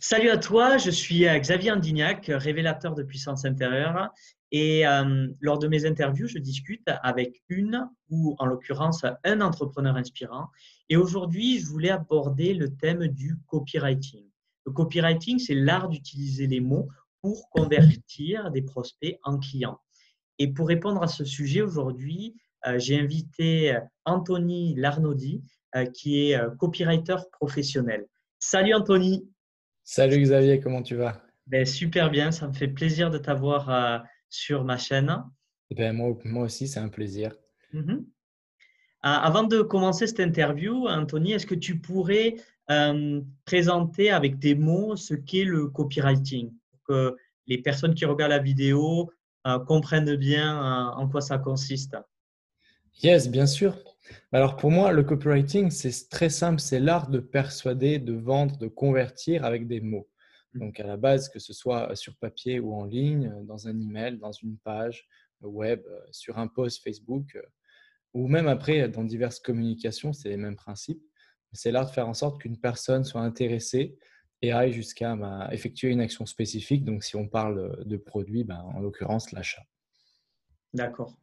Salut à toi, je suis euh, Xavier Andignac, révélateur de puissance intérieure. Et euh, lors de mes interviews, je discute avec une ou en l'occurrence un entrepreneur inspirant. Et aujourd'hui, je voulais aborder le thème du copywriting. Le copywriting, c'est l'art d'utiliser les mots pour convertir des prospects en clients. Et pour répondre à ce sujet aujourd'hui, euh, j'ai invité Anthony Larnaudy, qui est copywriter professionnel. Salut Anthony. Salut Xavier, comment tu vas? Ben, Super bien, ça me fait plaisir de t'avoir euh, sur ma chaîne. Ben, moi, moi aussi, c'est un plaisir. Mhm. Ah, avant de commencer cette interview, Anthony, est-ce que tu pourrais euh, présenter avec des mots ce qu'est le copywriting pour que les personnes qui regardent la vidéo euh, comprennent bien en quoi ça consiste? Yes, bien sûr. Alors pour moi, le copywriting, c'est très simple, c'est l'art de persuader, de vendre, de convertir avec des mots. Mmh. Donc à la base, que ce soit sur papier ou en ligne, dans un email, dans une page web, sur un post Facebook, ou même après dans diverses communications, c'est les mêmes principes. C'est l'art de faire en sorte qu'une personne soit intéressée et aille jusqu'à bah, effectuer une action spécifique. Donc si on parle de produit, ben, en l'occurrence l'achat. D'accord.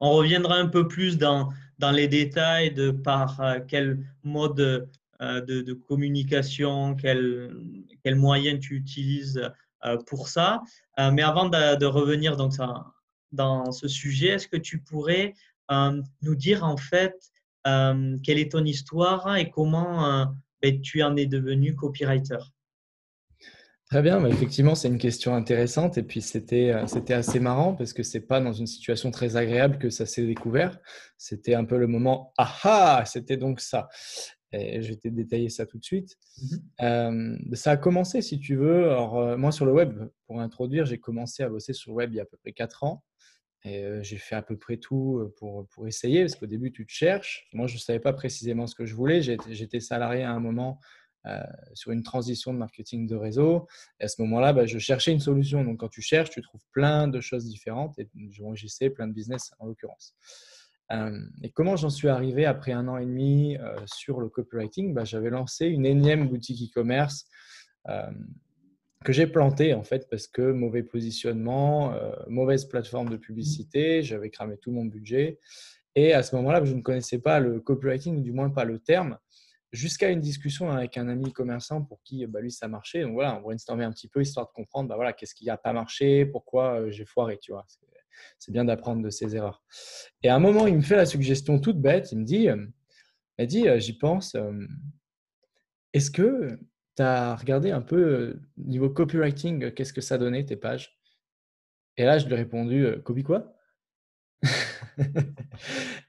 On reviendra un peu plus dans, dans les détails de par euh, quel mode euh, de, communication, quel, quel moyen tu utilises euh, pour ça. Mais avant de, revenir donc, dans ce sujet, est-ce que tu pourrais nous dire en fait quelle est ton histoire et comment ben, tu en es devenu copywriter? Très bien, bah, effectivement, c'est une question intéressante et puis c'était euh, c'était assez marrant parce que c'est pas dans une situation très agréable que ça s'est découvert. C'était un peu le moment ah ah, c'était donc ça. Et je vais te détailler ça tout de suite. Mmh euh, ça a commencé, si tu veux. Alors, euh, moi, sur le web, pour introduire, j'ai commencé à bosser sur le web il y a à peu près 4 ans. Et j'ai fait à peu près tout pour, pour essayer, parce qu'au début, tu te cherches. Moi, je ne savais pas précisément ce que je voulais. J'étais salarié à un moment sur une transition de marketing de réseau. Et à ce moment-là, bah, je cherchais une solution. Donc, quand tu cherches, tu trouves plein de choses différentes. Et j'essaie plein de business en l'occurrence. Euh, et comment j'en suis arrivé après un an et demi euh, sur le copywriting? Bah, J'avais lancé une énième boutique e-commerce que j'ai plantée en fait parce que mauvais positionnement, mauvaise plateforme de publicité, j'avais cramé tout mon budget. Et à ce moment-là, je ne connaissais pas le copywriting, du moins pas le terme jusqu'à une discussion avec un ami commerçant pour qui bah, lui ça marchait. Donc voilà, on brainstormait un petit peu histoire de comprendre bah, voilà, qu'est-ce qui n'a pas marché, pourquoi euh, j'ai foiré, tu vois. C'est bien d'apprendre de ses erreurs. Et à un moment, il me fait la suggestion toute bête, il me dit, euh, il dit euh, j'y pense, est-ce que tu as regardé un peu niveau copywriting, qu'est-ce que ça donnait tes pages? Et là, je lui ai répondu, copy quoi?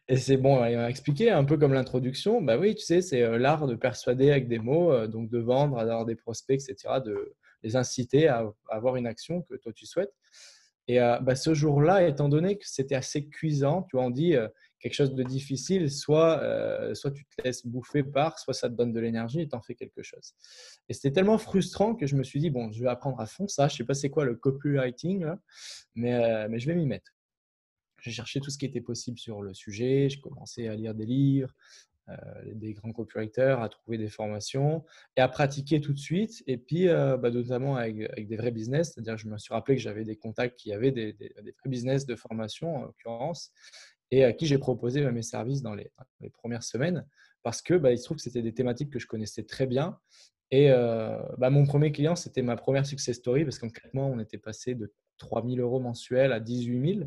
Et c'est bon, il m'a expliqué un peu comme l'introduction. Bah oui, tu sais, c'est euh, l'art de persuader avec des mots, euh, donc de vendre, d'avoir des prospects, etc., de les inciter à, avoir une action que toi tu souhaites. Et euh, bah, ce jour-là, étant donné que c'était assez cuisant, tu vois, on dit quelque chose de difficile, soit, soit tu te laisses bouffer par, soit ça te donne de l'énergie et t'en fais quelque chose. Et c'était tellement frustrant que je me suis dit, bon, je vais apprendre à fond ça. Je sais pas c'est quoi le copywriting, mais, mais je vais m'y mettre. J'ai cherché tout ce qui était possible sur le sujet. J'ai commencé à lire des livres, euh, des grands copywriters, à trouver des formations et à pratiquer tout de suite. Et puis, euh, bah, notamment avec, des vrais business, c'est-à-dire je me suis rappelé que j'avais des contacts qui avaient des, vrais business de formation, en l'occurrence, et à qui j'ai proposé bah, mes services dans les, premières semaines parce que bah, il se trouve que c'était des thématiques que je connaissais très bien. Et euh, mon premier client, c'était ma première success story parce qu'en mois, on était passé de 3 000 euros mensuels à 18 000 euh,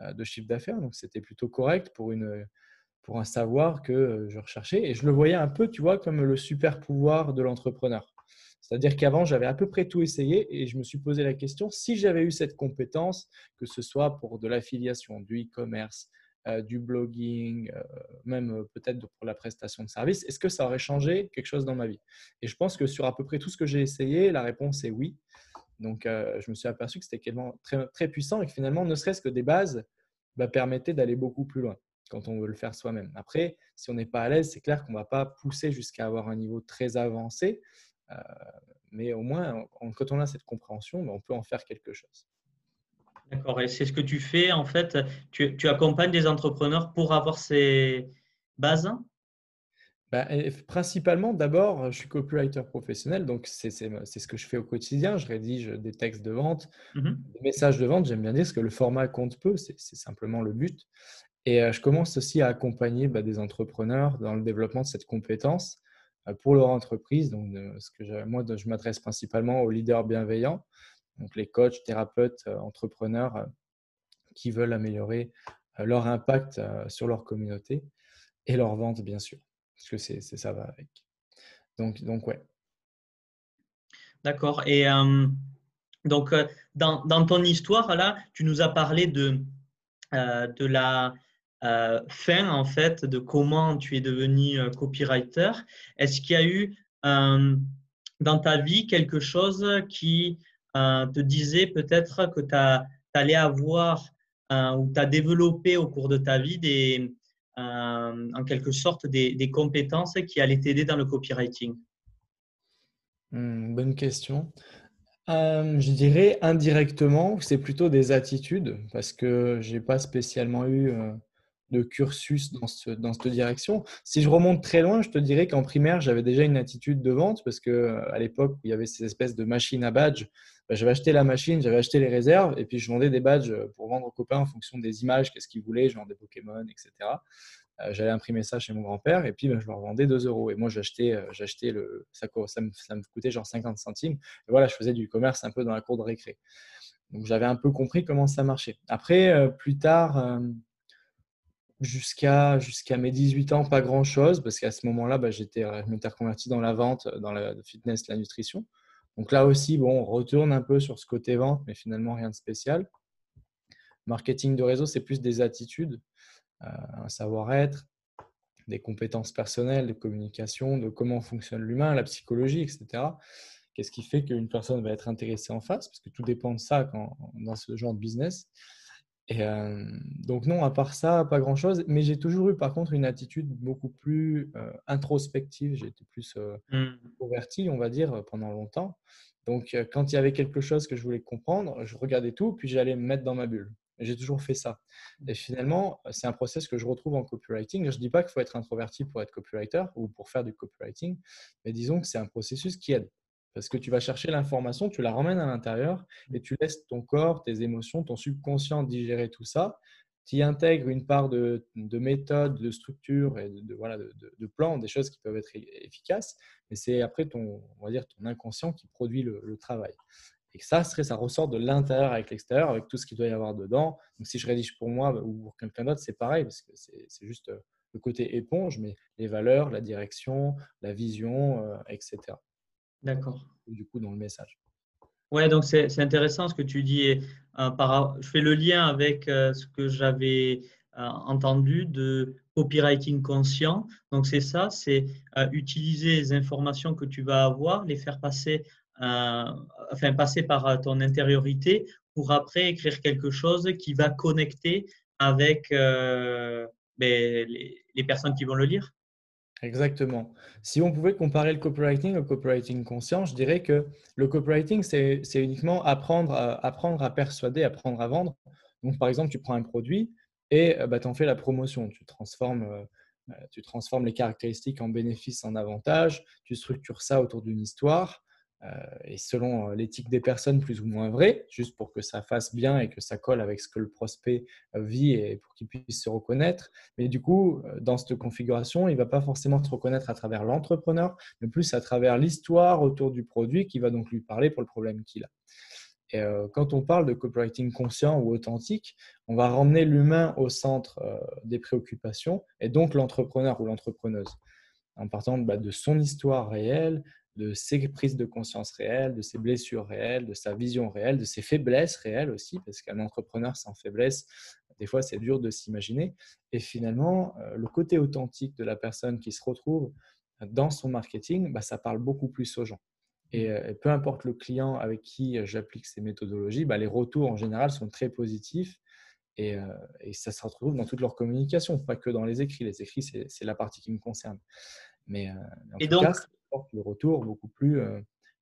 de chiffre d'affaires. Donc, c'était plutôt correct pour, une, pour un savoir que euh, je recherchais. Et je le voyais un peu, tu vois, comme le super pouvoir de l'entrepreneur. C'est-à-dire qu'avant, j'avais à peu près tout essayé et je me suis posé la question, si j'avais eu cette compétence, que ce soit pour de l'affiliation, du e-commerce, euh, du blogging, même peut-être pour la prestation de service, est-ce que ça aurait changé quelque chose dans ma vie? Et je pense que sur à peu près tout ce que j'ai essayé, la réponse est oui. Donc, euh, je me suis aperçu que c'était très, très puissant et que finalement, ne serait-ce que des bases bah, permettaient d'aller beaucoup plus loin quand on veut le faire soi-même. Après, si on n'est pas à l'aise, c'est clair qu'on ne va pas pousser jusqu'à avoir un niveau très avancé, euh, mais au moins, quand on a cette compréhension, bah, on peut en faire quelque chose. D'accord, et c'est ce que tu fais en fait, tu, accompagnes des entrepreneurs pour avoir ces bases? Bah, principalement, d'abord, je suis copywriter professionnel, donc c'est ce que je fais au quotidien. Je rédige des textes de vente, mmh des messages de vente. J'aime bien dire parce que le format compte peu, c'est simplement le but. Et je commence aussi à accompagner bah, des entrepreneurs dans le développement de cette compétence pour leur entreprise. Donc, ce que moi, je m'adresse principalement aux leaders bienveillants, donc les coachs, thérapeutes, entrepreneurs qui veulent améliorer leur impact sur leur communauté et leur vente, bien sûr parce que ça va avec. Donc, donc ouais. D'accord. Et donc, dans, dans, ton histoire, là, tu nous as parlé de, de la fin, en fait, de comment tu es devenu copywriter. Est-ce qu'il y a eu dans ta vie quelque chose qui te disait peut-être que tu allais avoir ou tu as développé au cours de ta vie des, euh, en quelque sorte des, compétences qui allaient t'aider dans le copywriting hmm, Bonne question. Euh, je dirais indirectement, c'est plutôt des attitudes parce que je n'ai pas spécialement eu euh, de cursus dans, ce, dans cette direction. Si je remonte très loin, je te dirais qu'en primaire, j'avais déjà une attitude de vente parce que à l'époque il y avait ces espèces de machines à badges, bah, j'avais acheté la machine, j'avais acheté les réserves et puis je vendais des badges pour vendre aux copains en fonction des images, qu'est-ce qu'ils voulaient, genre des Pokémon, etc. Euh, j'allais imprimer ça chez mon grand-père et puis bah, je leur vendais 2 euros. Et moi, j'achetais, euh, j'achetais le, ça, ça, me, ça me coûtait genre 50 centimes. Et voilà, je faisais du commerce un peu dans la cour de récré. Donc j'avais un peu compris comment ça marchait. Après, euh, plus tard, jusqu'à jusqu'à mes 18 ans, pas grand-chose, parce qu'à ce moment-là, bah, j'étais, je m'étais reconverti dans la vente, dans la fitness, la nutrition. Donc là aussi, bon, on retourne un peu sur ce côté vente, mais finalement rien de spécial. Marketing de réseau, c'est plus des attitudes, euh, un savoir-être, des compétences personnelles, de communication, de comment fonctionne l'humain, la psychologie, etc. Qu'est-ce qui fait qu'une personne va être intéressée en face? Parce que tout dépend de ça dans ce genre de business. Et donc non, à part ça, pas grand-chose. Mais j'ai toujours eu par contre une attitude beaucoup plus introspective. J'ai été plus converti, on va dire, pendant longtemps. Donc quand il y avait quelque chose que je voulais comprendre, je regardais tout, puis j'allais me mettre dans ma bulle. J'ai toujours fait ça. Mmh. Et finalement, c'est un process que je retrouve en copywriting. Je ne dis pas qu'il faut être introverti pour être copywriter ou pour faire du copywriting, mais disons que c'est un processus qui aide. Parce que tu vas chercher l'information, tu la ramènes à l'intérieur et tu laisses ton corps, tes émotions, ton subconscient digérer tout ça. Tu y intègres une part de, de méthode, de structure et de, voilà, de, de, plan, des choses qui peuvent être efficaces. Mais c'est après ton, on va dire, ton inconscient qui produit le, travail. Et ça, ça ressort de l'intérieur avec l'extérieur, avec tout ce qu'il doit y avoir dedans. Donc, si je rédige pour moi ou pour quelqu'un d'autre, c'est pareil, parce que c'est juste euh, le côté éponge, mais les valeurs, la direction, la vision, euh, etc. D'accord. Du coup, dans le message. Ouais, donc c'est intéressant ce que tu dis. Et, euh, par, je fais le lien avec euh, ce que j'avais euh, entendu de copywriting conscient. Donc c'est ça, c'est utiliser les informations que tu vas avoir, les faire passer, enfin passer par ton intériorité pour après écrire quelque chose qui va connecter avec ben, les, les personnes qui vont le lire. Exactement. Si on pouvait comparer le copywriting au copywriting conscient, je dirais que le copywriting, c'est uniquement apprendre à, apprendre à persuader, apprendre à vendre. Donc, par exemple, tu prends un produit et bah, tu en fais la promotion. Tu transformes, euh, euh, tu transformes les caractéristiques en bénéfices, en avantages. Tu structures ça autour d'une histoire. Euh, et selon euh, l'éthique des personnes plus ou moins vrai, juste pour que ça fasse bien et que ça colle avec ce que le prospect euh, vit et pour qu'il puisse se reconnaître. Mais du coup, dans cette configuration, il ne va pas forcément se reconnaître à travers l'entrepreneur, mais plus à travers l'histoire autour du produit qui va donc lui parler pour le problème qu'il a. Et quand on parle de copywriting conscient ou authentique, on va ramener l'humain au centre des préoccupations et donc l'entrepreneur ou l'entrepreneuse en partant bah, de son histoire réelle, de ses prises de conscience réelles, de ses blessures réelles, de sa vision réelle, de ses faiblesses réelles aussi, parce qu'un entrepreneur sans faiblesse, des fois, c'est dur de s'imaginer. Et finalement, euh, le côté authentique de la personne qui se retrouve dans son marketing, bah, ça parle beaucoup plus aux gens. Et, euh, peu importe le client avec qui euh, j'applique ces méthodologies, bah, les retours en général sont très positifs. Et, ça se retrouve dans toute leur communication, pas que dans les écrits. Les écrits, c'est la partie qui me concerne. Mais, en tout cas, le retour beaucoup plus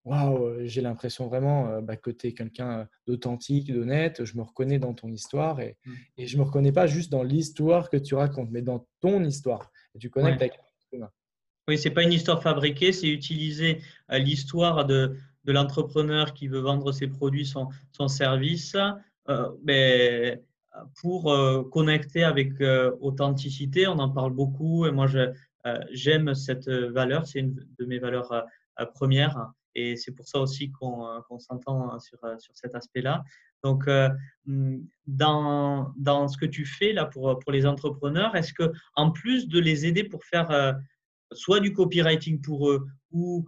waouh, j'ai l'impression vraiment bah, que tu es quelqu'un d'authentique, d'honnête, je me reconnais dans ton histoire et, mmh. et je ne me reconnais pas juste dans l'histoire que tu racontes, mais dans ton histoire. Et tu connectes avec l'humain. Oui, c'est pas une histoire fabriquée, c'est utiliser l'histoire de, de l'entrepreneur qui veut vendre ses produits, son, son service, euh, ben, pour euh, connecter avec euh, authenticité. On en parle beaucoup et moi, j'aime cette valeur. C'est une de mes valeurs premières et c'est pour ça aussi qu'on s'entend sur, sur cet aspect-là. Donc, dans, dans ce que tu fais là pour, pour les entrepreneurs, est-ce que en plus de les aider pour faire soit du copywriting pour eux ou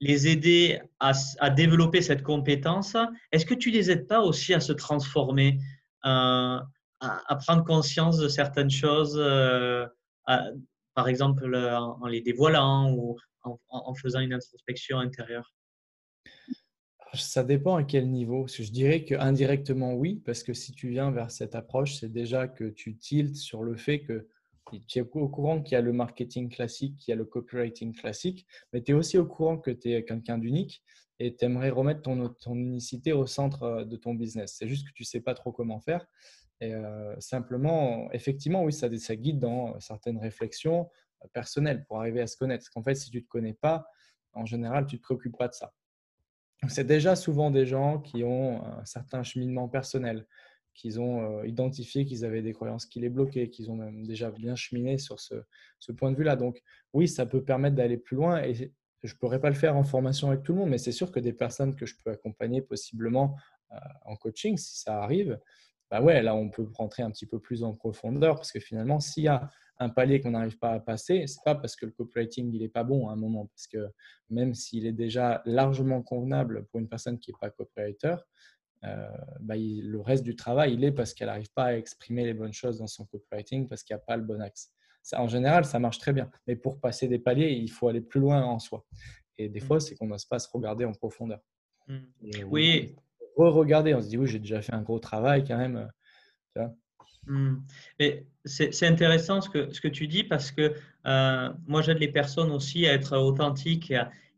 les aider à, développer cette compétence, est-ce que tu les aides pas aussi à se transformer, euh, à, prendre conscience de certaines choses, euh, par exemple en, les dévoilant ou en, faisant une introspection intérieure? Ça dépend à quel niveau. Je dirais que indirectement oui, parce que si tu viens vers cette approche, c'est déjà que tu tiltes sur le fait que tu es au courant qu'il y a le marketing classique, qu'il y a le copywriting classique, mais tu es aussi au courant que tu es quelqu'un d'unique et tu aimerais remettre ton, ton, unicité au centre euh, de ton business. C'est juste que tu ne sais pas trop comment faire. Et euh, simplement, effectivement, oui, ça, guide dans certaines réflexions euh, personnelles pour arriver à se connaître. Parce qu'en fait, si tu ne te connais pas, en général, tu ne te préoccupes pas de ça. C'est déjà souvent des gens qui ont un certain cheminement personnel, qu'ils ont euh, identifié qu'ils avaient des croyances qui les bloquaient, qu'ils ont même déjà bien cheminé sur ce, point de vue-là. Donc oui, ça peut permettre d'aller plus loin et je ne pourrais pas le faire en formation avec tout le monde, mais c'est sûr que des personnes que je peux accompagner possiblement euh, en coaching, si ça arrive, bah ouais, là on peut rentrer un petit peu plus en profondeur parce que finalement, s'il y a un palier qu'on n'arrive pas à passer, c'est pas parce que le copywriting il est pas bon à un moment, parce que même s'il est déjà largement convenable pour une personne qui n'est pas copywriter, euh, bah, le reste du travail, il est parce qu'elle n'arrive pas à exprimer les bonnes choses dans son copywriting parce qu'il n'y a pas le bon axe. Ça, en général, ça marche très bien. Mais pour passer des paliers, il faut aller plus loin en soi. Et des fois, mm. c'est qu'on n'ose pas se regarder en profondeur. Mm. oui. Re-regarder, on se dit, oui, j'ai déjà fait un gros travail quand même. Mm. C'est intéressant ce que, ce que tu dis parce que euh, moi, j'aide les personnes aussi à être authentiques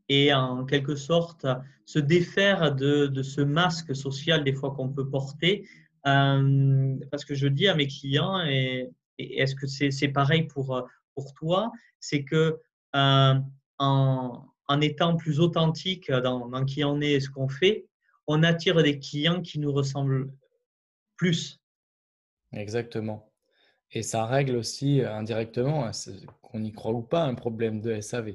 et en quelque sorte se défaire de, ce masque social des fois qu'on peut porter. Euh, parce que je dis à mes clients, et, est-ce que c'est pareil pour, pour toi, c'est que euh, en, en, étant plus authentique dans qui on est et ce qu'on fait, on attire des clients qui nous ressemblent plus. Exactement. Et ça règle aussi indirectement, hein, qu'on y croit ou pas, un problème de SAV.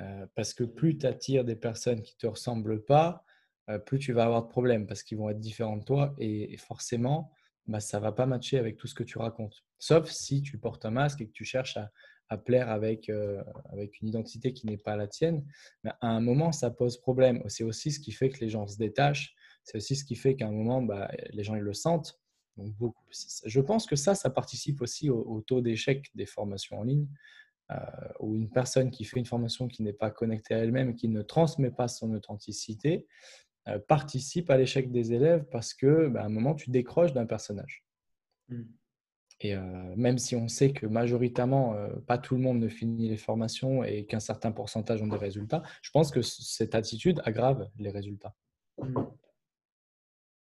Euh, parce que plus tu attires des personnes qui ne te ressemblent pas, euh, plus tu vas avoir de problèmes parce qu'ils vont être différents de toi et, forcément, bah, ça ne va pas matcher avec tout ce que tu racontes. Sauf si tu portes un masque et que tu cherches à, plaire avec, euh, avec une identité qui n'est pas la tienne. Mais à un moment, ça pose problème. C'est aussi ce qui fait que les gens se détachent. C'est aussi ce qui fait qu'à un moment, bah, les gens ils le sentent. Donc, beaucoup. Je pense que ça, ça participe aussi au taux d'échec des formations en ligne. Euh, ou une personne qui fait une formation qui n'est pas connectée à elle-même, qui ne transmet pas son authenticité, euh, participe à l'échec des élèves parce que bah, à un moment, tu décroches d'un personnage. Hmm. Et euh, même si on sait que majoritairement, pas tout le monde ne finit les formations et qu'un certain pourcentage ont des résultats, je pense que cette attitude aggrave les résultats. Hmm.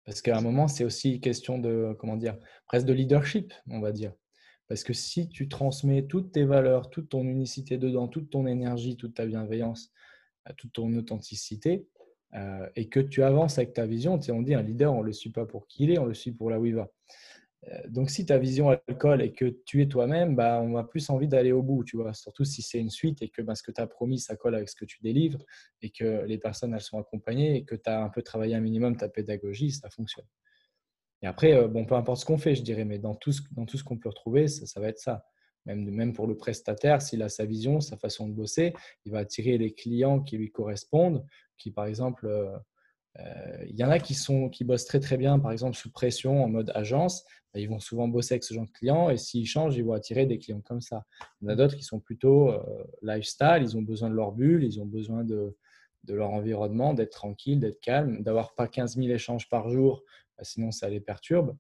Parce qu'à un moment, c'est aussi question de, comment dire, presque de leadership, on va dire. Parce que si tu transmets toutes tes valeurs, toute ton unicité dedans, toute ton énergie, toute ta bienveillance, toute ton authenticité, euh, et que tu avances avec ta vision, on dit un leader, on ne le suit pas pour qui il est, on le suit pour là où il va. Euh, donc si ta vision elle colle et que tu es toi-même, bah, on a plus envie d'aller au bout, tu vois. Surtout si c'est une suite et que bah, ce que tu as promis, ça colle avec ce que tu délivres et que les personnes elles sont accompagnées et que tu as un peu travaillé un minimum ta pédagogie, ça fonctionne. Et après, euh, bon, peu importe ce qu'on fait, je dirais, mais dans tout ce, qu'on peut retrouver, ça, va être ça. Même, pour le prestataire, s'il a sa vision, sa façon de bosser, il va attirer les clients qui lui correspondent, qui par exemple, euh, il y en a qui, sont, qui bossent très très bien, par exemple sous pression en mode agence, bah, ils vont souvent bosser avec ce genre de clients et s'ils changent, ils vont attirer des clients comme ça. Il y en a d'autres qui sont plutôt lifestyle, ils ont besoin de leur bulle, ils ont besoin de, de leur environnement, d'être tranquille, d'être calme, d'avoir pas 15 000 échanges par jour bah, sinon ça les perturbe.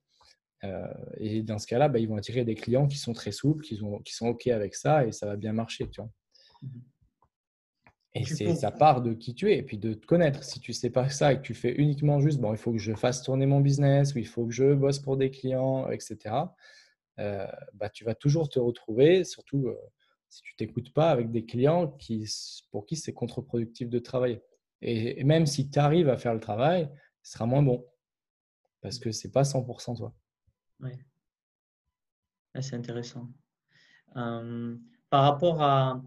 Euh, et dans ce cas-là, bah, ils vont attirer des clients qui sont très souples, qui, qui sont OK avec ça et ça va bien marcher. Vois. Et c'est ça part de qui tu es et puis de te connaître. Si tu ne sais pas ça et que tu fais uniquement juste, bon, il faut que je fasse tourner mon business ou il faut que je bosse pour des clients, etc., euh, bah, tu vas toujours te retrouver, surtout euh, si tu t'écoutes pas avec des clients qui, pour qui c'est contre-productif de travailler. Et, même si tu arrives à faire le travail, ce sera moins bon parce que c'est pas 100% toi. Oui. Ah, c'est intéressant. Euh, par rapport à,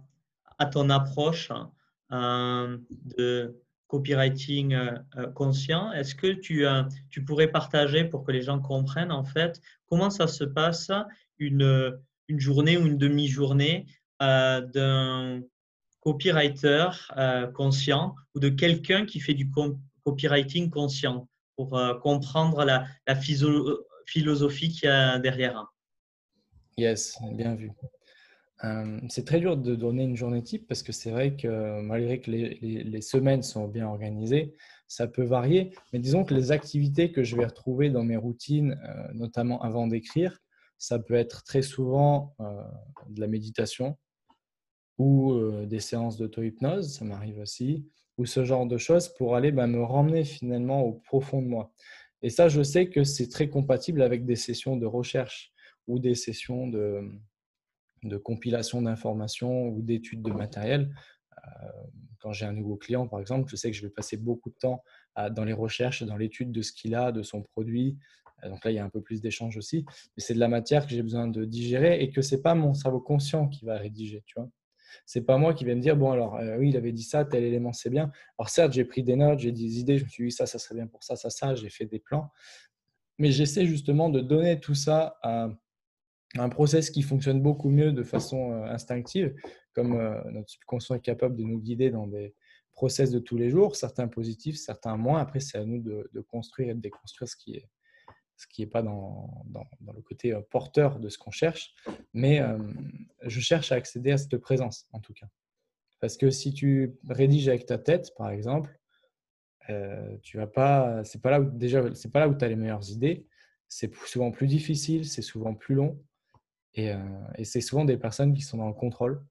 à ton approche euh, de copywriting euh, conscient, est-ce que tu, tu pourrais partager pour que les gens comprennent en fait comment ça se passe une, une journée ou une demi-journée d'un copywriter conscient ou de quelqu'un qui fait du copywriting conscient pour comprendre la, la philosophie qu'il y a derrière? Yes, bien vu. Euh, c'est très dur de donner une journée type parce que c'est vrai que malgré que les, semaines sont bien organisées, ça peut varier. Mais disons que les activités que je vais retrouver dans mes routines, euh, notamment avant d'écrire, ça peut être très souvent euh, de la méditation ou des séances d'auto-hypnose, ça m'arrive aussi, ou ce genre de choses pour aller bah, me ramener finalement au profond de moi. Et ça, je sais que c'est très compatible avec des sessions de recherche ou des sessions de, de compilation d'informations ou d'études de matériel. Euh, quand j'ai un nouveau client, par exemple, je sais que je vais passer beaucoup de temps dans les recherches, dans l'étude de ce qu'il a, de son produit. Euh, donc là, il y a un peu plus d'échanges aussi. Mais c'est de la matière que j'ai besoin de digérer et que ce n'est pas mon cerveau conscient qui va rédiger. Tu vois c'est pas moi qui vais me dire, bon, alors, euh, oui, il avait dit ça, tel élément, c'est bien. Alors, certes, j'ai pris des notes, j'ai des idées, je me suis dit, ça, ça serait bien pour ça, ça, ça, j'ai fait des plans. Mais j'essaie justement de donner tout ça à un process qui fonctionne beaucoup mieux de façon euh, instinctive, comme euh, notre subconscient est capable de nous guider dans des process de tous les jours, certains positifs, certains moins. Après, c'est à nous de, construire et de déconstruire ce qui est ce qui n'est pas dans, dans, le côté euh, porteur de ce qu'on cherche. Mais je cherche à accéder à cette présence, en tout cas. Parce que si tu rédiges avec ta tête, par exemple, euh, tu vas pas, là pas là où tu as les meilleures idées. C'est souvent plus difficile, c'est souvent plus long. Euh, et, c'est souvent des personnes qui sont dans le contrôle.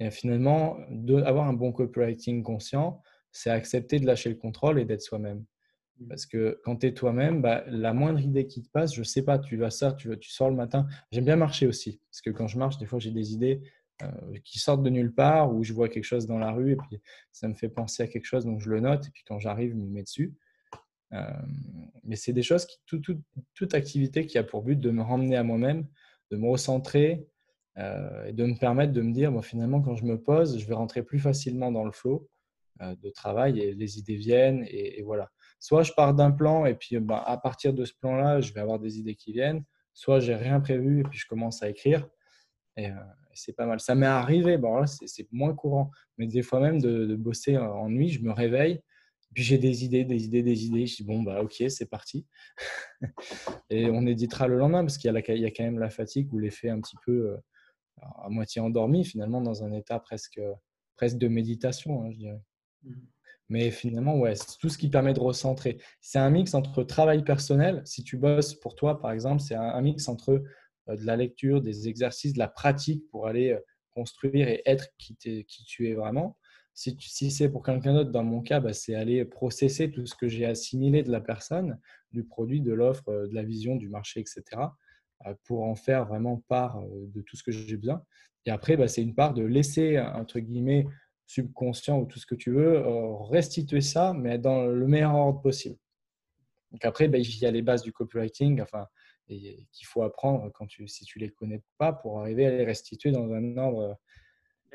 Et finalement, avoir un bon copywriting conscient, c'est accepter de lâcher le contrôle et d'être soi-même. Mmh. Parce que quand tu es toi-même, bah, la moindre idée qui te passe, je sais pas, tu vas ça, tu, tu sors le matin. J'aime bien marcher aussi. Parce que quand je marche, des fois, j'ai des idées euh, qui sortent de nulle part ou je vois quelque chose dans la rue et puis ça me fait penser à quelque chose, donc je le note. Et puis quand j'arrive, je me mets dessus. Euh, mais c'est des choses qui, toute activité qui a pour but de me ramener à moi-même, de me recentrer euh, et de me permettre de me dire, bon, finalement, quand je me pose, je vais rentrer plus facilement dans le flow euh, de travail et les idées viennent. Et, voilà. Soit je pars d'un plan et puis ben, à partir de ce plan-là, je vais avoir des idées qui viennent. Soit j'ai rien prévu et puis je commence à écrire. Et, euh, c'est pas mal. Ça m'est arrivé, bon, c'est moins courant, mais des fois même de, de bosser en nuit, je me réveille puis j'ai des idées, des idées, des idées. Je dis bon, bah ok, c'est parti. et on éditera le lendemain parce qu'il y, a quand même la fatigue ou l'effet un petit peu euh, à moitié endormi, finalement, dans un état presque, presque de méditation, hein, je dirais. Mmh. Mais finalement, ouais, c'est tout ce qui permet de recentrer. C'est un mix entre travail personnel. Si tu bosses pour toi, par exemple, c'est un, mix entre euh, de la lecture, des exercices, de la pratique pour aller euh, construire et être qui, qui tu es vraiment si, c'est pour quelqu'un d'autre, dans mon cas, bah, c'est aller processer tout ce que j'ai assimilé de la personne, du produit, de l'offre, euh, de la vision, du marché, etc., euh, pour en faire vraiment part euh, de tout ce que j'ai besoin. Et après, bah, c'est une part de laisser, entre guillemets, subconscient ou tout ce que tu veux, restituer ça, mais dans le meilleur ordre possible. Donc après, bah, il y a les bases du copywriting, enfin, qu'il faut apprendre quand tu, si tu les connais pas, pour arriver à les restituer dans un ordre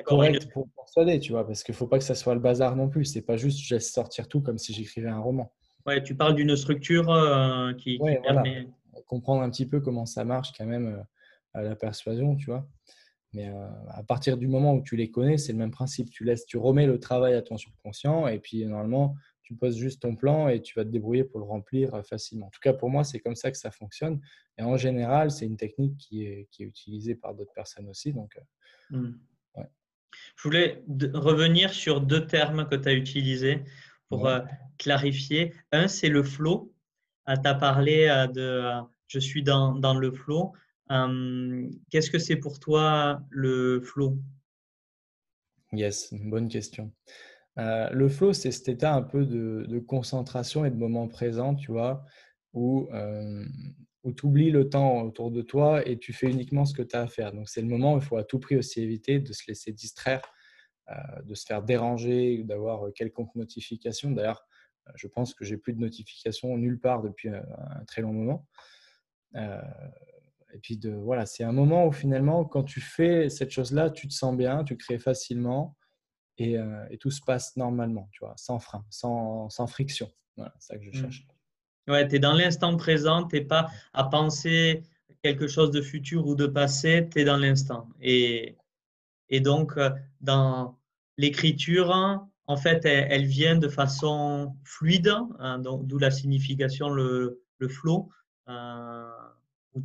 correct pour persuader, tu vois, parce qu'il ne faut pas que ça soit le bazar non plus. C'est pas juste je laisse sortir tout comme si j'écrivais un roman. Ouais, tu parles d'une structure euh, qui, permet. Comprendre un petit peu comment ça marche quand même euh, à la persuasion, tu vois. Mais euh, à partir du moment où tu les connais, c'est le même principe. Tu laisses, tu remets le travail à ton subconscient et puis normalement, tu poses juste ton plan et tu vas te débrouiller pour le remplir facilement. En tout cas, pour moi, c'est comme ça que ça fonctionne. Et en général, c'est une technique qui est, qui est utilisée par d'autres personnes aussi. Donc, mmh. Je voulais revenir sur deux termes que tu as utilisés pour euh, clarifier. Un, c'est le flow. Euh, tu as parlé euh, de je suis dans, dans le flow. Qu'est-ce que c'est pour toi le flow? Yes, une bonne question. le flow, c'est cet état un peu de, de, concentration et de moment présent, tu vois, où où tu oublies le temps autour de toi et tu fais uniquement ce que tu as à faire. Donc, c'est le moment où il faut à tout prix aussi éviter de se laisser distraire, euh, de se faire déranger ou d'avoir quelconque notification. D'ailleurs, je pense que j'ai plus de notifications nulle part depuis un très long moment. et puis, de, voilà, c'est un moment où finalement, quand tu fais cette chose-là, tu te sens bien, tu crées facilement et, et, tout se passe normalement, tu vois, sans frein, sans, sans friction. Voilà, c'est ça que je mmh. Ouais, tu es dans l'instant présent, tu pas à penser quelque chose de futur ou de passé, tu es dans l'instant. Et, et donc, euh, dans l'écriture, en fait, elle, vient de façon fluide, hein, d'où la signification, le, le flow, euh, où,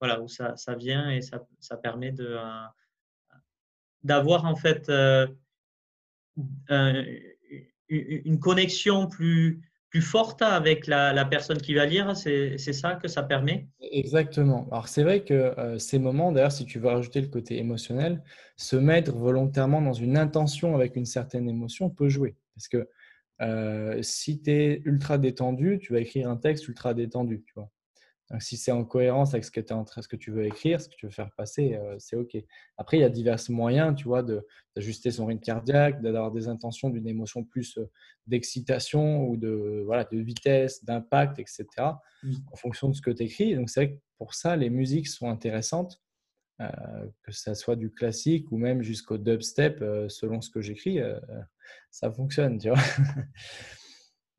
voilà, où ça, ça, vient et ça, ça permet de, euh, d'avoir en fait une connexion plus, plus forte avec la, personne qui va lire. C'est ça que ça permet? Exactement. Alors, c'est vrai que euh, ces moments, d'ailleurs, si tu veux rajouter le côté émotionnel, se mettre volontairement dans une intention avec une certaine émotion peut jouer. Parce que euh, si tu es ultra détendu, tu vas écrire un texte ultra détendu. Si c'est en cohérence avec ce que, es en ce que tu veux écrire, ce que tu veux faire passer, euh, c'est OK. Après, il y a divers moyens, tu vois, d'ajuster son rythme cardiaque, d'avoir des intentions d'une émotion plus euh, d'excitation ou de, voilà, de vitesse, d'impact, etc., en fonction de ce que tu écris. Donc, c'est vrai que pour ça, les musiques sont intéressantes, euh, que ce soit du classique ou même jusqu'au dubstep, selon ce que j'écris, ça fonctionne, tu vois.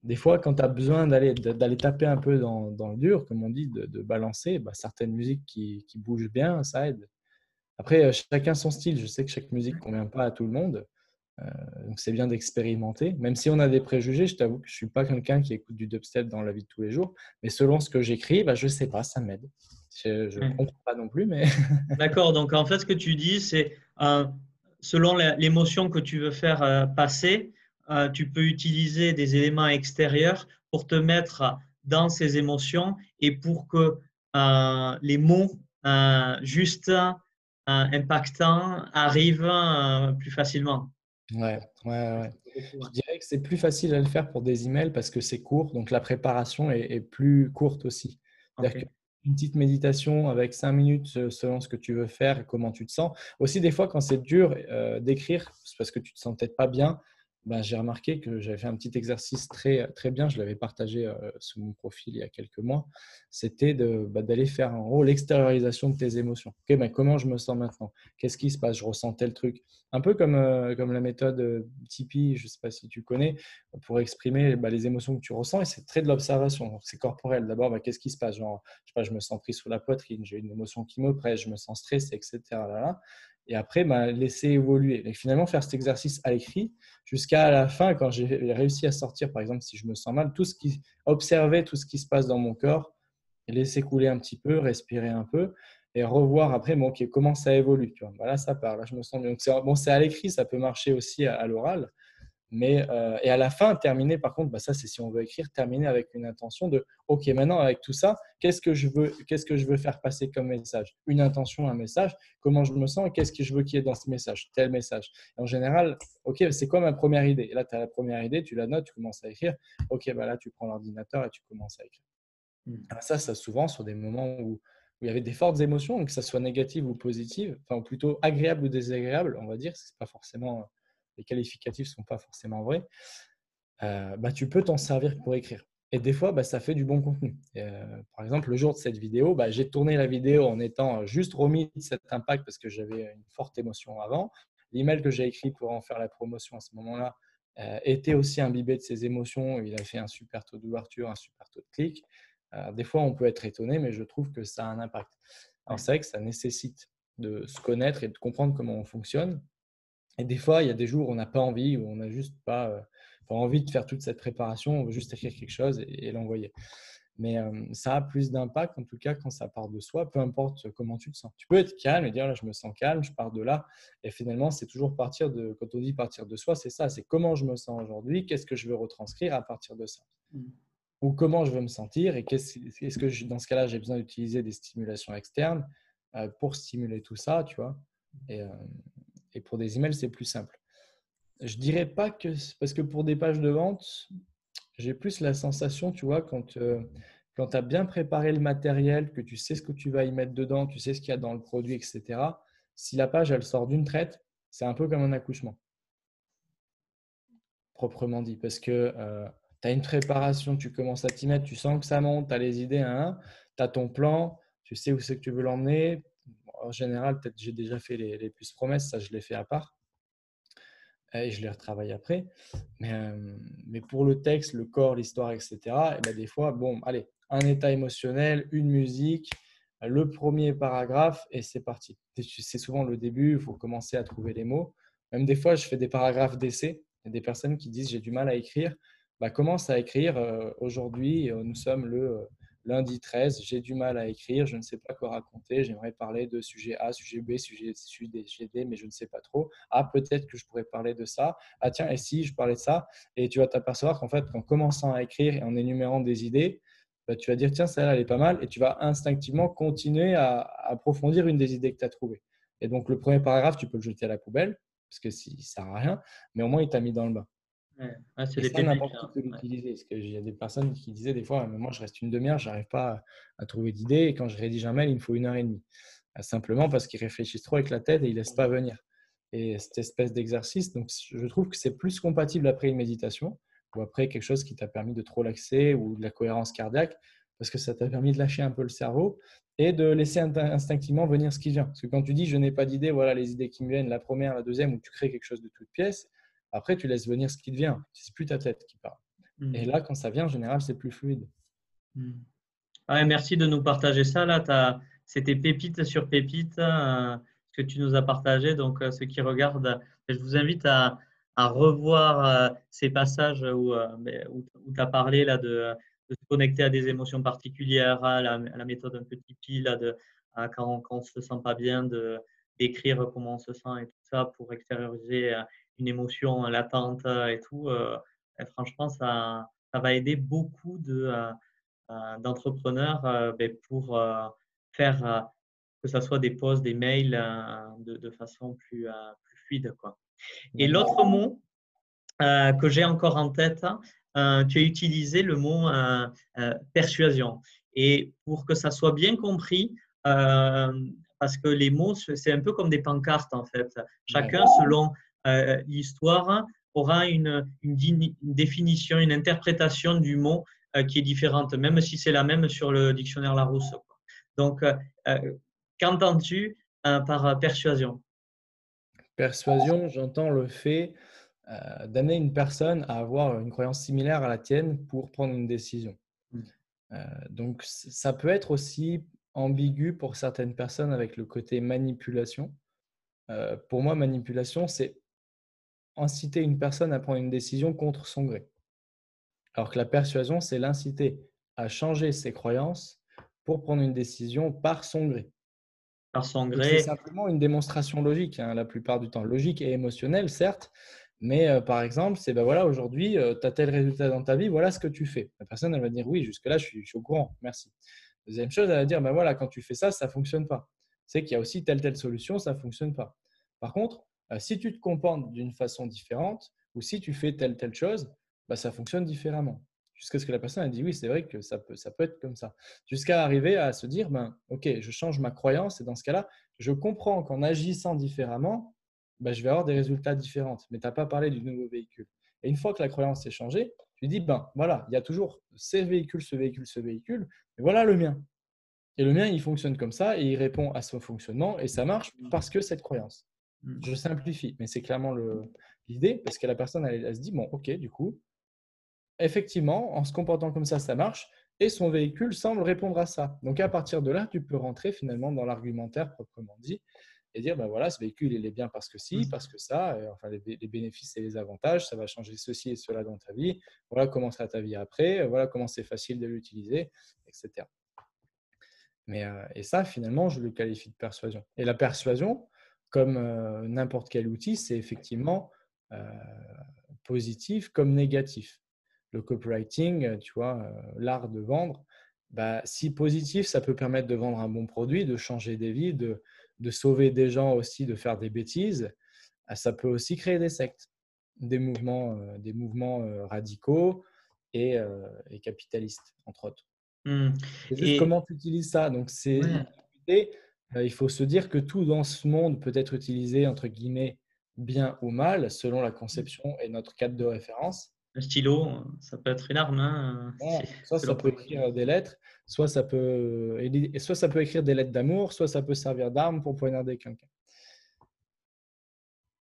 des fois, quand tu as besoin d'aller taper un peu dans, le dur, comme on dit, de, balancer, bah, certaines musiques qui, bougent bien, ça aide. Après, euh, chacun son style. Je sais que chaque musique ne convient pas à tout le monde. Euh, donc, c'est bien d'expérimenter. Même si on a des préjugés, je t'avoue que je ne suis pas quelqu'un qui écoute du dubstep dans la vie de tous les jours. Mais selon ce que j'écris, bah, je ne sais pas, ça m'aide. Je ne comprends pas non plus, mais. D'accord. Donc, en fait, ce que tu dis, c'est euh, selon l'émotion que tu veux faire passer, euh, tu peux utiliser des éléments extérieurs pour te mettre dans ces émotions et pour que euh, les mots euh, justes, impactants arrivent plus facilement. Ouais, ouais, ouais. Je dirais que c'est plus facile à le faire pour des emails parce que c'est court, donc la préparation est, plus courte aussi. Une petite méditation avec cinq minutes selon ce que tu veux faire et comment tu te sens. Aussi, des fois, quand c'est dur d'écrire, c'est parce que tu te sens peut-être pas bien, bah, j'ai remarqué que j'avais fait un petit exercice très, très bien, je l'avais partagé euh, sur mon profil il y a quelques mois, c'était bah, d'aller faire en gros l'extériorisation de tes émotions. Ok, ben, comment je me sens maintenant? Qu'est-ce qui se passe? Je ressens tel truc. Un peu comme, euh, comme la méthode euh, Tipeee, je ne sais pas si tu connais, pour exprimer bah, les émotions que tu ressens, et c'est très de l'observation, c'est corporel. D'abord, qu'est-ce qui se passe? Genre, je, sais pas, je me sens pris sous la poitrine, j'ai une émotion qui me je me sens stressé, etc. et après bah, laisser évoluer. Et finalement, faire cet exercice à l'écrit jusqu'à la fin, quand j'ai réussi à sortir, par exemple, si je me sens mal, tout ce qui observer tout ce qui se passe dans mon corps, laisser couler un petit peu, respirer un peu, et revoir après bon, comment ça évolue. Tu. Bah, ça part, là, je me sens bien. Donc, bon, c'est à l'écrit, ça peut marcher aussi à l'oral. Mais, euh, et à la fin, terminer, par contre, bah ça c'est si on veut écrire, terminer avec une intention de OK, maintenant avec tout ça, qu'est-ce que je veux, qu'est-ce que je veux faire passer comme message? Une intention, un message, comment je me sens et qu'est-ce que je veux qu'il y ait dans ce message, tel message? en général, OK, c'est quoi ma première idée? Et là, tu as la première idée, tu la notes, tu commences à écrire. OK, bah là, tu prends l'ordinateur et tu commences à écrire. Mmh. Ça, ça souvent sur des moments où, où il y avait des fortes émotions, que ça soit négative ou positive, enfin plutôt agréable ou désagréable, on va dire, c'est pas forcément les qualificatifs ne sont pas forcément vrais, euh, bah, tu peux t'en servir pour écrire. Et des fois, bah, ça fait du bon contenu. Euh, par exemple, le jour de cette vidéo, bah, j'ai tourné la vidéo en étant juste remis de cet impact parce que j'avais une forte émotion avant. L'email que j'ai écrit pour en faire la promotion à ce moment-là euh, était aussi imbibé de ces émotions. Il a fait un super taux d'ouverture, un super taux de clic. des fois, on peut être étonné, mais je trouve que ça a un impact. Alors, c'est vrai que ça nécessite de se connaître et de comprendre comment on fonctionne. Et des fois, il y a des jours où on n'a pas envie, où on n'a juste pas, envie de faire toute cette préparation, on veut juste écrire quelque chose et, l'envoyer. Mais ça a plus d'impact, en tout cas, quand ça part de soi, peu importe comment tu te sens. Tu peux être calme et dire, là, je me sens calme, je pars de là. Et finalement, c'est toujours partir de, quand on dit partir de soi, c'est ça, c'est comment je me sens aujourd'hui, qu'est-ce que je veux retranscrire à partir de ça. Mmh. Ou comment je veux me sentir et qu'est-ce que, dans ce cas-là, j'ai besoin d'utiliser des stimulations externes pour stimuler tout ça, tu vois. Et, et pour des emails, c'est plus simple. Je dirais pas que, parce que pour des pages de vente, j'ai plus la sensation, tu vois, quand, euh, tu as bien préparé le matériel, que tu sais ce que tu vas y mettre dedans, tu sais ce qu'il y a dans le produit, etc., si la page, elle sort d'une traite, c'est un peu comme un accouchement, proprement dit, parce que euh, tu as une préparation, tu commences à t'y mettre, tu sens que ça monte, tu as les idées, hein, tu as ton plan, tu sais où c'est que tu veux l'emmener. En général, peut-être j'ai déjà fait les, les plus promesses, ça je l'ai fait à part et je les retravaille après. Mais, euh, mais pour le texte, le corps, l'histoire, etc., et ben des fois, bon, allez, un état émotionnel, une musique, le premier paragraphe et c'est parti. C'est souvent le début, il faut commencer à trouver les mots. Même des fois, je fais des paragraphes d'essai. Il des personnes qui disent j'ai du mal à écrire. Bah, commence à écrire. Euh, aujourd'hui, euh, nous sommes le lundi 13, j'ai du mal à écrire, je ne sais pas quoi raconter, j'aimerais parler de sujet A, sujet B, sujet sujet D, mais je ne sais pas trop. Ah, peut-être que je pourrais parler de ça. Ah, tiens, et si je parlais de ça Et tu vas t'apercevoir qu'en fait, en commençant à écrire et en énumérant des idées, bah, tu vas dire, tiens, celle-là, elle est pas mal, et tu vas instinctivement continuer à, approfondir une des idées que tu as trouvées. Et donc, le premier paragraphe, tu peux le jeter à la poubelle, parce que ça ne sert à rien, mais au moins, il t'a mis dans le bain. Ouais. c'est ça, n'importe qui hein. peut l'utiliser. Parce qu'il y a des personnes qui disaient des fois, moi, je reste une demi-heure, je n'arrive pas à, trouver d'idées. Et quand je rédige un mail, il me faut une heure et demie. Euh, simplement parce qu'ils réfléchissent trop avec la tête et ils ne laissent pas venir. Et cette espèce d'exercice, donc je trouve que c'est plus compatible après une méditation ou après quelque chose qui t'a permis de trop l'axer ou de la cohérence cardiaque parce que ça t'a permis de lâcher un peu le cerveau et de laisser instinctivement venir ce qui vient. Parce que quand tu dis je n'ai pas d'idée, voilà les idées qui me viennent, la première, la deuxième, ou tu crées quelque chose de toute pièce, après, tu laisses venir ce qui te vient. C'est plus ta tête qui parle. Et mmh. là, quand ça vient, en général, c'est plus fluide. Mmh. merci de nous partager ça. Là, c'était pépite sur pépite euh, ce que tu nous as partagé. Donc, euh, ceux qui regardent, je vous invite à, revoir euh, ces passages où, où, tu as parlé là, de, de, se connecter à des émotions particulières, à la, méthode un petit pile, de, quand, on ne se sent pas bien, d'écrire comment on se sent et tout ça pour extérioriser une émotion latente et tout, euh, franchement, ça, ça va aider beaucoup de, euh, euh, d'entrepreneurs ben, pour faire que ce soit des posts, des mails de, de, façon plus, plus fluide. Quoi. Et l'autre mot que j'ai encore en tête, tu as utilisé le mot persuasion. Et pour que ça soit bien compris, parce que les mots, c'est un peu comme des pancartes en fait. Chacun, selon euh, l'histoire aura une, définition, une interprétation du mot euh, qui est différente, même si c'est la même sur le dictionnaire Larousse. Donc, euh, qu'entends-tu par persuasion? Persuasion, j'entends le fait d'amener une personne à avoir une croyance similaire à la tienne pour prendre une décision. Mmh. donc, ça peut être aussi ambigu pour certaines personnes avec le côté manipulation. pour moi, manipulation, c'est inciter une personne à prendre une décision contre son gré. Alors que la persuasion, c'est l'inciter à changer ses croyances pour prendre une décision par son gré. Par son gré. C'est simplement une démonstration logique, hein, la plupart du temps. Logique et émotionnelle, certes, mais euh, par exemple, c'est ben voilà, aujourd'hui, euh, tu as tel résultat dans ta vie, voilà ce que tu fais. La personne, elle va dire oui, jusque-là, je suis, je suis, au courant, merci. Deuxième chose, elle va dire ben voilà, quand tu fais ça, ça ne fonctionne pas. C'est qu'il y a aussi telle, telle solution, ça ne fonctionne pas. Par contre, si tu te comportes d'une façon différente ou si tu fais telle, telle chose, bah, ça fonctionne différemment. Jusqu'à ce que la personne a dit oui, c'est vrai que ça peut, ça peut être comme ça. Jusqu'à arriver à se dire, ben, OK, je change ma croyance et dans ce cas-là, je comprends qu'en agissant différemment, ben, je vais avoir des résultats différents. Mais tu n'as pas parlé du nouveau véhicule. Et une fois que la croyance est changée, tu dis, ben voilà, il y a toujours ces véhicules, ce véhicule, ce véhicule, mais voilà le mien. Et le mien, il fonctionne comme ça et il répond à son fonctionnement et ça marche parce que cette croyance. Mm. Je simplifie, mais c'est clairement l'idée parce que la personne, elle, se dit, bon, ok, du coup, effectivement, en se comportant comme ça, ça marche et son véhicule semble répondre à ça. Donc à partir de là, tu peux rentrer finalement dans l'argumentaire proprement dit et dire, ben voilà, ce véhicule, il est bien parce que si, mm. parce que ça, enfin les, bénéfices et les avantages, ça va changer ceci et cela dans ta vie. Voilà comment sera ta vie après, voilà comment c'est facile de l'utiliser, etc. Mais, euh, et ça, finalement, je le qualifie de persuasion. Et la persuasion, comme euh, n'importe quel outil, c'est effectivement euh, positif comme négatif. Le copywriting, euh, tu vois, l'art de vendre, bah, si positif, ça peut permettre de vendre un bon produit, de changer des vies, de, de sauver des gens aussi, de faire des bêtises. Ça peut aussi créer des sectes, des mouvements, des mouvements radicaux et, et, capitalistes, entre autres. Mmh. comment tu utilises ça? Donc, c'est il faut se dire que tout dans ce monde peut être utilisé entre guillemets bien ou mal selon la conception et notre cadre de référence. Un stylo, ça peut être une arme. Hein. soit ça peut écrire des lettres, soit ça peut, soit ça peut écrire des lettres d'amour, soit ça peut servir d'arme pour poignarder quelqu'un.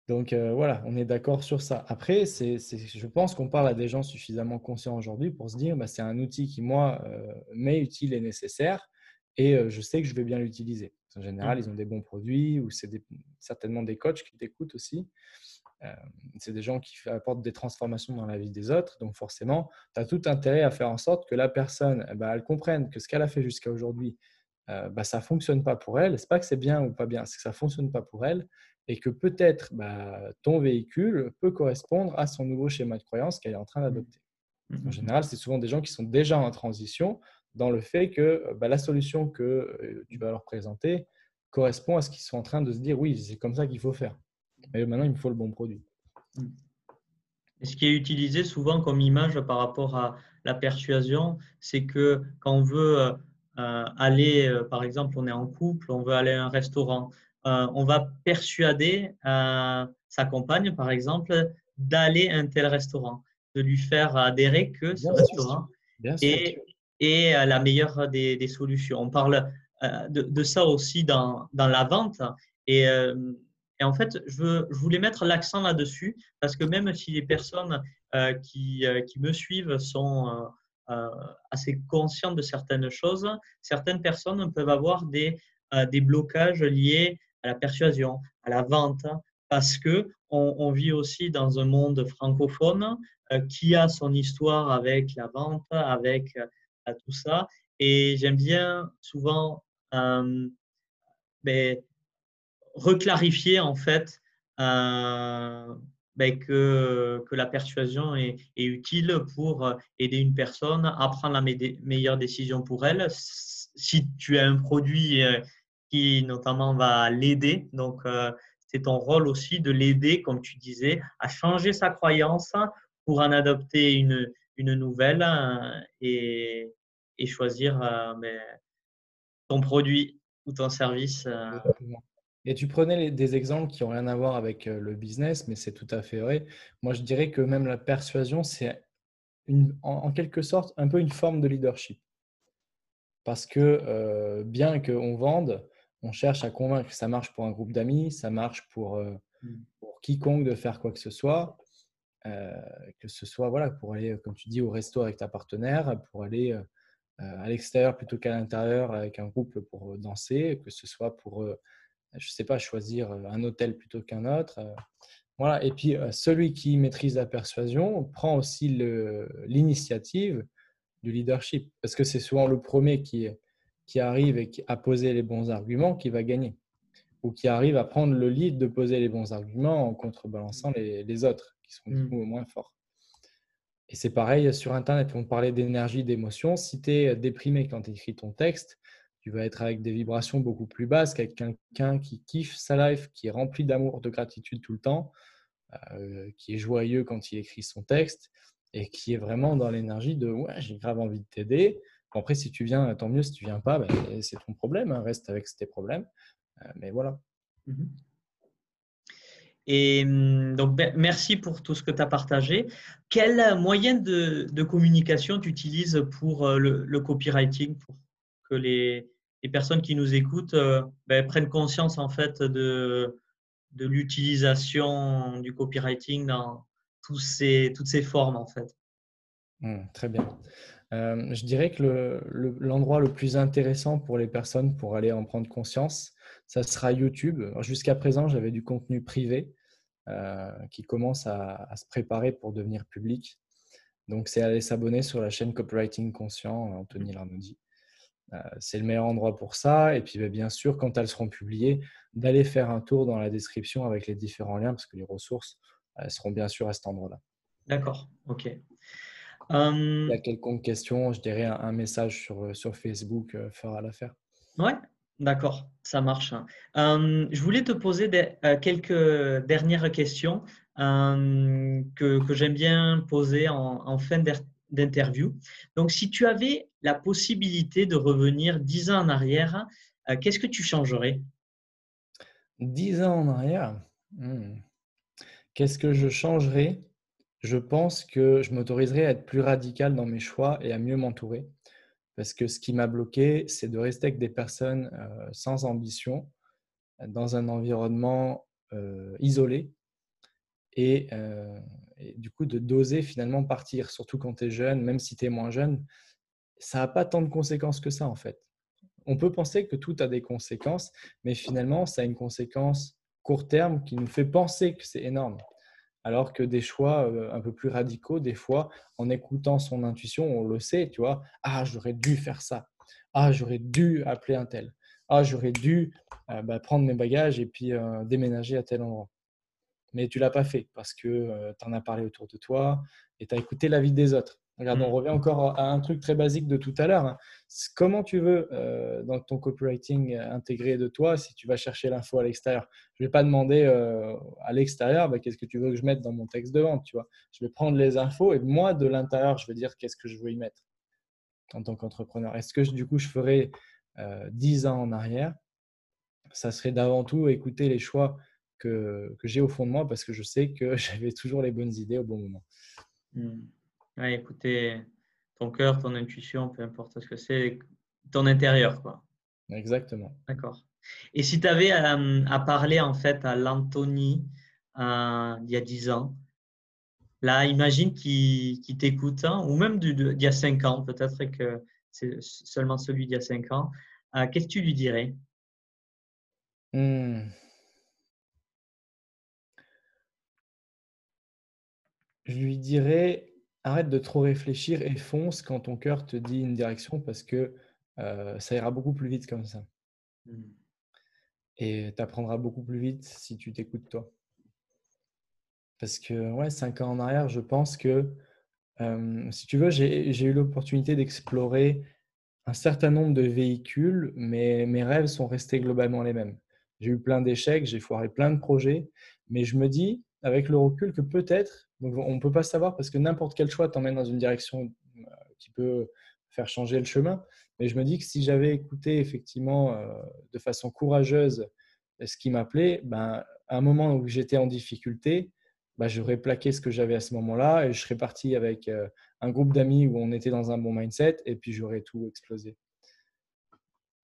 Donc euh, voilà, on est d'accord sur ça. Après, c'est, je pense qu'on parle à des gens suffisamment conscients aujourd'hui pour se dire, bah, c'est un outil qui, moi, euh, m'est utile et nécessaire, et euh, je sais que je vais bien l'utiliser. En général, mmh. ils ont des bons produits, ou c'est certainement des coachs qui t'écoutent aussi. c'est des gens qui apportent des transformations dans la vie des autres. Donc forcément, tu as tout intérêt à faire en sorte que la personne, eh ben, elle comprenne que ce qu'elle a fait jusqu'à aujourd'hui, bah, ça ne fonctionne pas pour elle. Ce n'est pas que c'est bien ou pas bien, c'est que ça ne fonctionne pas pour elle et que peut-être bah, ton véhicule peut correspondre à son nouveau schéma de croyance qu'elle est en train d'adopter. Mmh. En mmh. général, c'est souvent des gens qui sont déjà en transition dans le fait que bah, la solution que euh, tu vas leur présenter correspond à ce qu'ils sont en train de se dire oui, c'est comme ça qu'il faut faire. Mais maintenant, il me faut le bon produit. Mmh. Et ce qui est utilisé souvent comme image par rapport à la persuasion, c'est que quand on veut euh, euh, aller, par exemple, on est en couple, on veut aller à un restaurant, euh, on va persuader euh, sa compagne, par exemple, d'aller à un tel restaurant, de lui faire adhérer que ce restaurant est, la meilleure des, solutions. On parle euh, de, ça aussi dans, la vente. Et, en fait, je, voulais mettre l'accent là-dessus parce que même si les personnes qui, me suivent sont assez conscientes de certaines choses, certaines personnes peuvent avoir des, des blocages liés à la persuasion, à la vente, parce que on, vit aussi dans un monde francophone euh, qui a son histoire avec la vente, avec euh, tout ça. Et j'aime bien souvent euh, ben, reclarifier en fait ben, que, que, la persuasion est, utile pour aider une personne à prendre la meilleure décision pour elle. Si tu as un produit qui notamment va l'aider. Donc, euh, c'est ton rôle aussi de l'aider, comme tu disais, à changer sa croyance pour en adopter une, une nouvelle euh, et, et choisir euh, mais, ton produit ou ton service. Et tu prenais des exemples qui n'ont rien à voir avec le business, mais c'est tout à fait vrai. Moi, je dirais que même la persuasion, c'est en, quelque sorte un peu une forme de leadership. Parce que bien qu'on vende, on cherche à convaincre ça marche pour un groupe d'amis, ça marche pour, euh, mmh. pour, quiconque de faire quoi que ce soit, euh, que ce soit voilà, pour aller, comme tu dis, au resto avec ta partenaire, pour aller euh, à l'extérieur plutôt qu'à l'intérieur avec un groupe pour danser, que ce soit pour, je ne sais pas, choisir un hôtel plutôt qu'un autre. voilà. Et puis, celui qui maîtrise la persuasion prend aussi l'initiative du leadership, parce que c'est souvent le premier qui qui arrive et qui a posé les bons arguments qui va gagner. Ou qui arrive à prendre le lead de poser les bons arguments en contrebalançant les, autres qui sont mm. moins forts. Et c'est pareil sur Internet. On parlait d'énergie, d'émotion. Si tu es déprimé quand tu écris ton texte, tu vas être avec des vibrations beaucoup plus basses qu'avec quelqu'un qui kiffe sa life, qui est rempli d'amour, de gratitude tout le temps, euh, qui est joyeux quand il écrit son texte et qui est vraiment dans l'énergie de ouais, j'ai grave envie de t'aider, après, si tu viens, tant mieux. Si tu viens pas, ben, c'est ton problème. Hein, reste avec tes problèmes. Euh, mais voilà. Mmh Et mmh, donc, merci pour tout ce que tu as partagé. Quel moyen de, communication tu utilises pour euh, le, copywriting pour que les, personnes qui nous écoutent euh, ben, prennent conscience en fait de, de l'utilisation du copywriting dans tous ces, toutes ces formes en fait? Mmh, Très bien. Euh, je dirais que l'endroit le, plus intéressant pour les personnes pour aller en prendre conscience, ça sera YouTube. Jusqu'à présent, j'avais du contenu privé euh, qui commence à, se préparer pour devenir public. Donc, c'est aller s'abonner sur la chaîne Copywriting Conscient, Anthony Larnaudy. Euh, c'est le meilleur endroit pour ça. Et puis, bah, bien sûr, quand elles seront publiées, d'aller faire un tour dans la description avec les différents liens, parce que les ressources elles seront bien sûr à cet endroit-là. D'accord, ok. Il y a quelconque question, je dirais un, message sur, euh, sur Facebook euh, fera l'affaire. Ouais, d'accord, ça marche. je voulais te poser euh, quelques dernières questions que, que j'aime bien poser en, fin d'interview. Donc, si tu avais la possibilité de revenir dix ans en arrière, euh, qu'est-ce que tu changerais? Dix ans en arrière hmm. Qu'est-ce que je changerais? Je pense que je m'autoriserais à être plus radical dans mes choix et à mieux m'entourer. Parce que ce qui m'a bloqué, c'est de rester avec des personnes euh, sans ambition, dans un environnement euh, isolé et, et, du coup de doser finalement partir, surtout quand tu es jeune, même si tu es moins jeune, ça n'a pas tant de conséquences que ça en fait on peut penser que tout a des conséquences, mais finalement, ça a une conséquence court terme qui nous fait penser que c'est énorme. Alors que des choix euh, un peu plus radicaux, des fois, en écoutant son intuition, on le sait, tu vois, ah, j'aurais dû faire ça. Ah, j'aurais dû appeler un tel. Ah, j'aurais dû euh, bah, prendre mes bagages et puis euh, déménager à tel endroit. Mais tu l'as pas fait parce que tu en as parlé autour de toi et tu as écouté l'avis des autres. Regarde, on mm. revient encore à un truc très basique de tout à l'heure. Hein. Comment tu veux, euh, dans ton copywriting, euh, intégrer de toi si tu vas chercher l'info à l'extérieur? Je ne vais pas demander euh, à l'extérieur, bah, qu'est-ce que tu veux que je mette dans mon texte de vente tu vois? Je vais prendre les infos et moi, de l'intérieur, je vais dire qu'est-ce que je veux y mettre en tant qu'entrepreneur. Est-ce que du coup, je ferais 10 ans en arrière? Ça serait d'avant tout écouter les choix que, que j'ai au fond de moi parce que je sais que j'avais toujours les bonnes idées au bon moment. Mm écouter ton cœur, ton intuition, peu importe ce que c'est, ton intérieur. Quoi. Exactement. D'accord. Et si tu avais à, parler en fait à l'Anthony euh, il y a 10 ans, là, imagine qu'il t'écoute, hein, ou même d'il y a 5 ans, peut-être que c'est seulement celui d'il y a 5 ans, euh, qu'est-ce que tu lui dirais? Hmm. Je lui dirais arrête de trop réfléchir et fonce quand ton cœur te dit une direction parce que ça ira beaucoup plus vite comme ça. Mmh. Et tu apprendras beaucoup plus vite si tu t'écoutes toi. Parce que, ouais, cinq ans en arrière, je pense que, si tu veux, j'ai eu l'opportunité d'explorer un certain nombre de véhicules, mais mes rêves sont restés globalement les mêmes. J'ai eu plein d'échecs, j'ai foiré plein de projets, mais je me dis, avec le recul, que peut-être on ne peut pas savoir parce que n'importe quel choix t'emmène dans une direction euh, qui peut faire changer le chemin. Mais je me dis que si j'avais écouté effectivement euh, de façon courageuse ce qui m'appelait, ben, à un moment où j'étais en difficulté, ben, j'aurais plaqué ce que j'avais à ce moment-là et je serais parti avec euh, un groupe d'amis où on était dans un bon mindset et puis j'aurais tout explosé.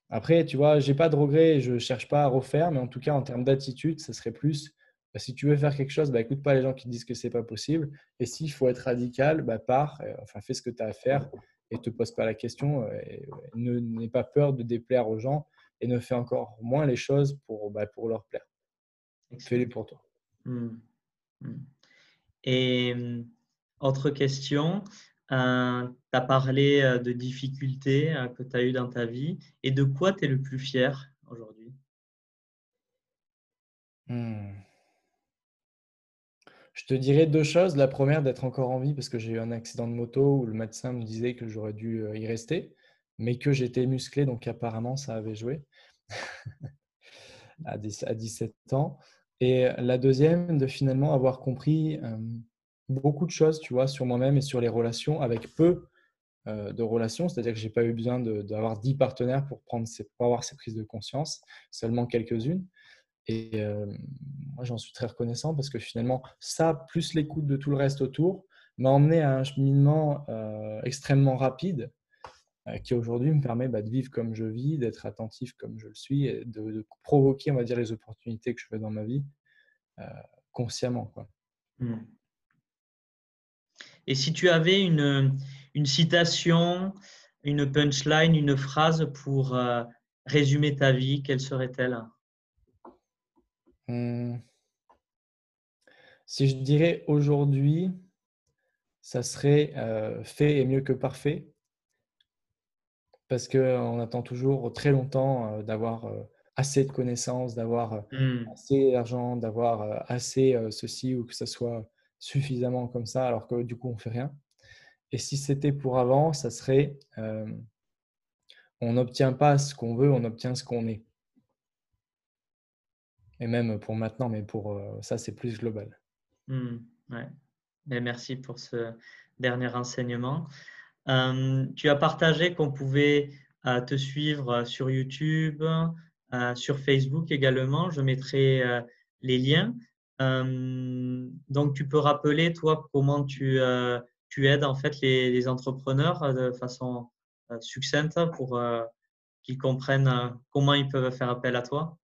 Après, tu vois, j'ai pas de regrets, je cherche pas à refaire, mais en tout cas, en termes d'attitude, ça serait plus si tu veux faire quelque chose, bah, écoute pas les gens qui disent que c'est pas possible. Et s'il faut être radical, bah, pars, euh, enfin, fais ce que tu as à faire et te pose pas la question. Euh, et, ne n'aie pas peur de déplaire aux gens et ne fais encore moins les choses pour, bah, pour leur plaire. Fais-les pour toi. Mmh. Mmh. Et mmh, autre question, euh, tu as parlé de difficultés que tu as eues dans ta vie et de quoi tu es le plus fier aujourd'hui? Je te dirais deux choses. La première, d'être encore en vie parce que j'ai eu un accident de moto où le médecin me disait que j'aurais dû euh, y rester, mais que j'étais musclé, donc apparemment ça avait joué à 17 ans. Et la deuxième, de finalement avoir compris euh, beaucoup de choses, tu vois, sur moi-même et sur les relations avec peu euh, de relations. C'est-à-dire que je n'ai pas eu besoin d'avoir 10 partenaires pour, prendre pour avoir ces prises de conscience, seulement quelques-unes. Et moi, j'en suis très reconnaissant parce que finalement, ça, plus l'écoute de tout le reste autour, m'a emmené à un cheminement extrêmement rapide qui aujourd'hui me permet bah, de vivre comme je vis, d'être attentif comme je le suis et de, provoquer, on va dire, les opportunités que je veux dans ma vie consciemment. Mmh. Et si tu avais une, citation, une punchline, une phrase pour résumer ta vie, quelle serait-elle? Hmm. Si je dirais aujourd'hui, ça serait euh, fait et mieux que parfait. Parce qu'on attend toujours très longtemps euh, d'avoir euh, assez de connaissances, d'avoir hmm. assez d'argent, d'avoir assez ceci ou que ça soit suffisamment comme ça, alors que du coup, on ne fait rien. Et si c'était pour avant, ça serait on n'obtient pas ce qu'on veut, on obtient ce qu'on est et même pour maintenant, mais pour euh, ça, c'est plus global. Mmh, ouais. merci pour ce, dernier renseignement. tu as partagé qu'on pouvait te suivre sur YouTube, sur Facebook également. Je mettrai les liens. donc, tu peux rappeler, toi, comment tu, tu aides en fait les, entrepreneurs de façon succincte pour qu'ils comprennent comment ils peuvent faire appel à toi?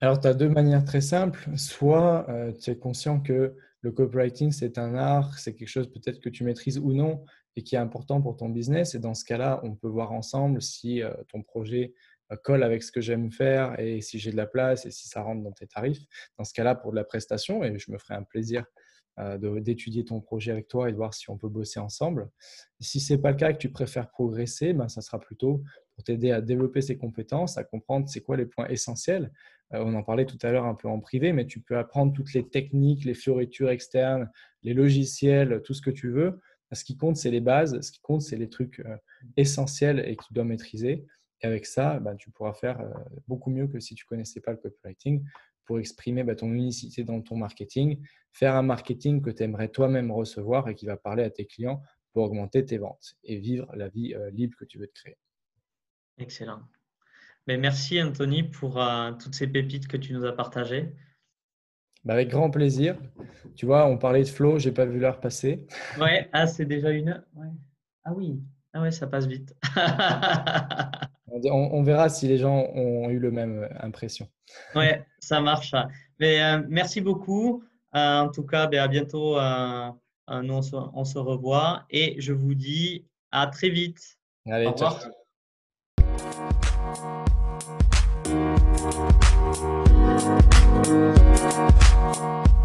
Alors, tu as deux manières très simples. Soit tu es conscient que le copywriting, c'est un art, c'est quelque chose peut-être que tu maîtrises ou non et qui est important pour ton business. Et dans ce cas-là, on peut voir ensemble si ton projet colle avec ce que j'aime faire et si j'ai de la place et si ça rentre dans tes tarifs. Dans ce cas-là, pour de la prestation, et je me ferai un plaisir euh, d'étudier ton projet avec toi et de voir si on peut bosser ensemble. Si ce n'est pas le cas et que tu préfères progresser, ben, ça sera plutôt pour t'aider à développer ses compétences, à comprendre c'est quoi les points essentiels. Euh, on en parlait tout à l'heure un peu en privé, mais tu peux apprendre toutes les techniques, les fioritures externes, les logiciels, tout ce que tu veux. Ce qui compte, c'est les bases. Ce qui compte, c'est les trucs euh, essentiels et que tu dois maîtriser. Et avec ça, bah, tu pourras faire euh, beaucoup mieux que si tu ne connaissais pas le copywriting pour exprimer bah, ton unicité dans ton marketing, faire un marketing que tu aimerais toi-même recevoir et qui va parler à tes clients pour augmenter tes ventes et vivre la vie libre que tu veux te créer. Excellent. Mais merci Anthony pour euh, toutes ces pépites que tu nous as partagées. Bah, avec grand plaisir. Tu vois, on parlait de flow, j'ai pas vu l'heure passer. Ouais, ah, c'est déjà une heure. Ah oui, ah ouais, ça passe vite. on, verra si les gens ont eu le même euh, impression. Ouais, ça marche. Mais euh, merci beaucoup. Euh, en tout cas, ben, à bientôt. nous, on se, revoit et je vous dis à très vite. Allez, Au revoir. Ciao. Thank you.